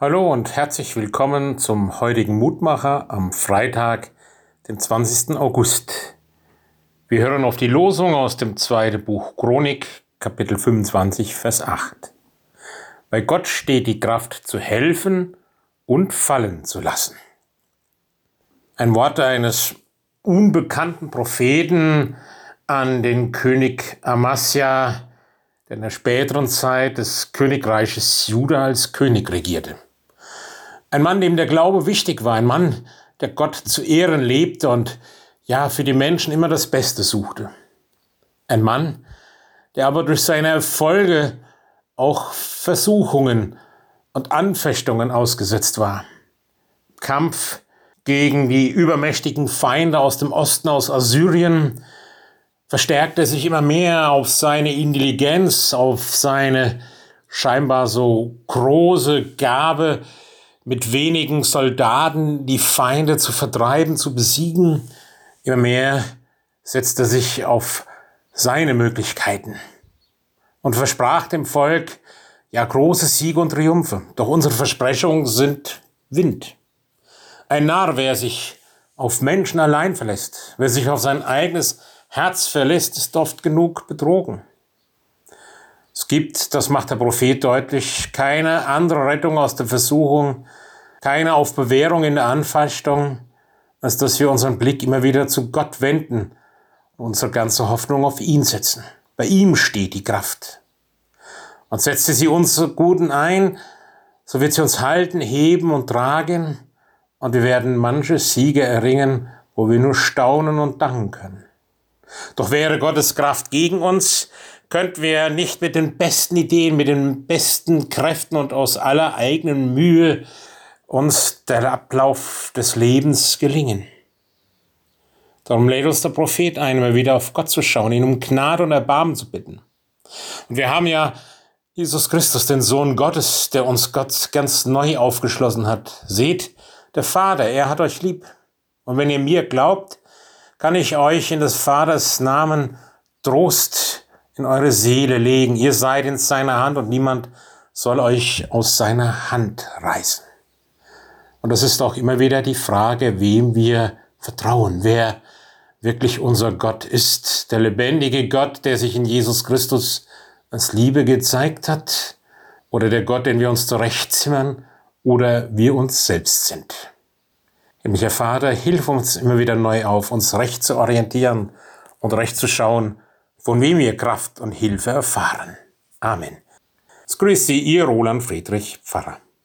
Hallo und herzlich willkommen zum heutigen Mutmacher am Freitag, den 20. August. Wir hören auf die Losung aus dem zweiten Buch Chronik, Kapitel 25, Vers 8. Bei Gott steht die Kraft zu helfen und fallen zu lassen. Ein Wort eines unbekannten Propheten an den König Amasja, der in der späteren Zeit des Königreiches Juda als König regierte. Ein Mann, dem der Glaube wichtig war, ein Mann, der Gott zu Ehren lebte und ja, für die Menschen immer das Beste suchte. Ein Mann, der aber durch seine Erfolge auch Versuchungen und Anfechtungen ausgesetzt war. Kampf gegen die übermächtigen Feinde aus dem Osten, aus Assyrien, verstärkte sich immer mehr auf seine Intelligenz, auf seine scheinbar so große Gabe, mit wenigen Soldaten die Feinde zu vertreiben, zu besiegen. Immer mehr setzt er sich auf seine Möglichkeiten und versprach dem Volk ja große Siege und Triumphe. Doch unsere Versprechungen sind Wind. Ein Narr, wer sich auf Menschen allein verlässt, wer sich auf sein eigenes Herz verlässt, ist oft genug betrogen. Es gibt, das macht der Prophet deutlich, keine andere Rettung aus der Versuchung, keine auf Bewährung in der Anfechtung, als dass wir unseren Blick immer wieder zu Gott wenden und unsere ganze Hoffnung auf ihn setzen. Bei ihm steht die Kraft. Und setze sie uns Guten ein, so wird sie uns halten, heben und tragen, und wir werden manche Siege erringen, wo wir nur staunen und danken können. Doch wäre Gottes Kraft gegen uns, könnten wir nicht mit den besten Ideen, mit den besten Kräften und aus aller eigenen Mühe uns der Ablauf des Lebens gelingen. Darum lädt uns der Prophet ein, immer wieder auf Gott zu schauen, ihn um Gnade und Erbarmen zu bitten. Und wir haben ja Jesus Christus, den Sohn Gottes, der uns Gott ganz neu aufgeschlossen hat. Seht, der Vater, er hat euch lieb. Und wenn ihr mir glaubt, kann ich euch in des Vaters Namen Trost in eure Seele legen. Ihr seid in seiner Hand und niemand soll euch aus seiner Hand reißen. Und das ist auch immer wieder die Frage, wem wir vertrauen, wer wirklich unser Gott ist. Der lebendige Gott, der sich in Jesus Christus als Liebe gezeigt hat, oder der Gott, den wir uns zurechtzimmern, oder wir uns selbst sind. Himmlischer Vater, hilf uns immer wieder neu auf, uns recht zu orientieren und recht zu schauen, von wem wir Kraft und Hilfe erfahren. Amen. Es Ihr Roland Friedrich Pfarrer.